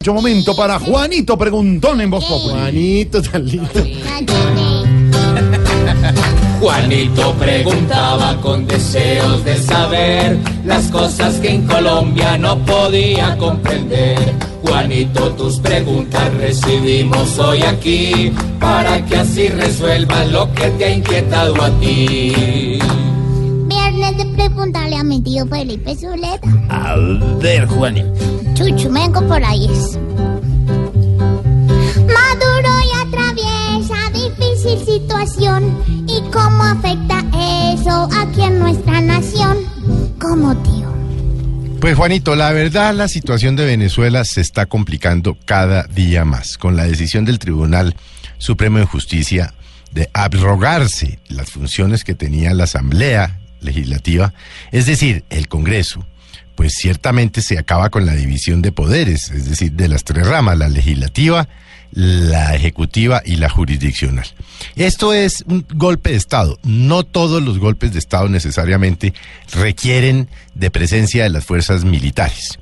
Mucho momento para Juanito Preguntón en Voz Populi. Juanito, tan lindo. Juanito preguntaba con deseos de saber las cosas que en Colombia no podía comprender. Juanito, tus preguntas recibimos hoy aquí para que así resuelvas lo que te ha inquietado a ti. Viernes de preguntarle a mi tío Felipe Zuleta. A ver, Juanito. Chuchu, vengo por ahí. Maduro y atraviesa difícil situación. ¿Y cómo afecta eso aquí en nuestra nación? ¿Cómo, tío? Pues Juanito, la verdad la situación de Venezuela se está complicando cada día más con la decisión del Tribunal Supremo de Justicia de abrogarse las funciones que tenía la Asamblea Legislativa, es decir, el Congreso. Pues ciertamente se acaba con la división de poderes, es decir, de las tres ramas, la legislativa, la ejecutiva y la jurisdiccional. Esto es un golpe de Estado. No todos los golpes de Estado necesariamente requieren de presencia de las fuerzas militares.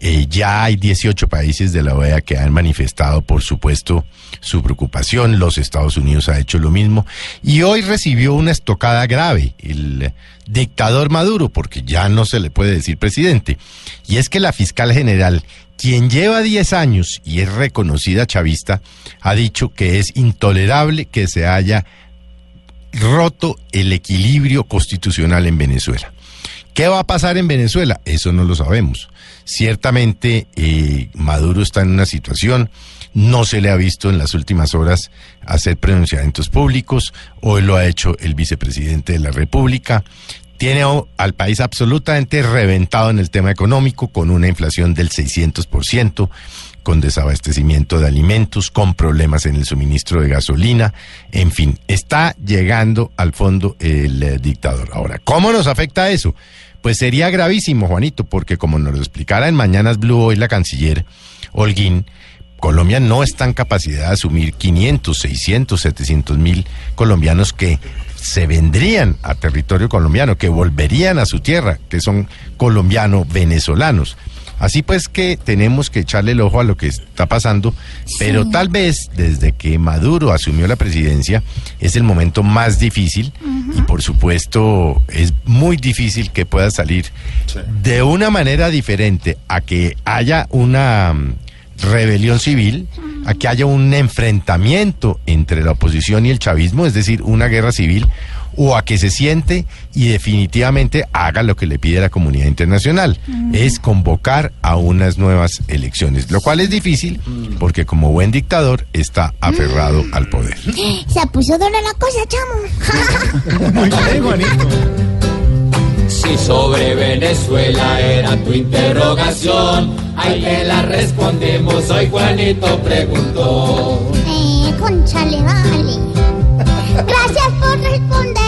Eh, ya hay 18 países de la OEA que han manifestado, por supuesto, su preocupación. Los Estados Unidos ha hecho lo mismo. Y hoy recibió una estocada grave el dictador Maduro, porque ya no se le puede decir presidente. Y es que la fiscal general, quien lleva 10 años y es reconocida chavista, ha dicho que es intolerable que se haya roto el equilibrio constitucional en Venezuela. ¿Qué va a pasar en Venezuela? Eso no lo sabemos. Ciertamente eh, Maduro está en una situación, no se le ha visto en las últimas horas hacer pronunciamientos públicos, hoy lo ha hecho el vicepresidente de la República, tiene al país absolutamente reventado en el tema económico, con una inflación del 600%, con desabastecimiento de alimentos, con problemas en el suministro de gasolina, en fin, está llegando al fondo el eh, dictador. Ahora, ¿cómo nos afecta eso? Pues sería gravísimo, Juanito, porque como nos lo explicara en Mañanas Blue hoy la canciller Holguín, Colombia no está en capacidad de asumir 500, 600, 700 mil colombianos que se vendrían a territorio colombiano, que volverían a su tierra, que son colombiano-venezolanos. Así pues que tenemos que echarle el ojo a lo que está pasando, pero tal vez desde que Maduro asumió la presidencia es el momento más difícil y por supuesto es muy difícil que pueda salir de una manera diferente a que haya una mm, rebelión civil, a que haya un enfrentamiento entre la oposición y el chavismo, es decir, una guerra civil, o a que se siente y definitivamente haga lo que le pide la comunidad internacional, es convocar a unas nuevas elecciones, lo cual es difícil porque como buen dictador está aferrado al poder. Se puso dura la cosa, chamo. Muy bien, Juanito. Si sobre Venezuela era tu interrogación, ahí te la respondemos. Hoy Juanito preguntó. Eh, conchale, vale. Gracias por responderme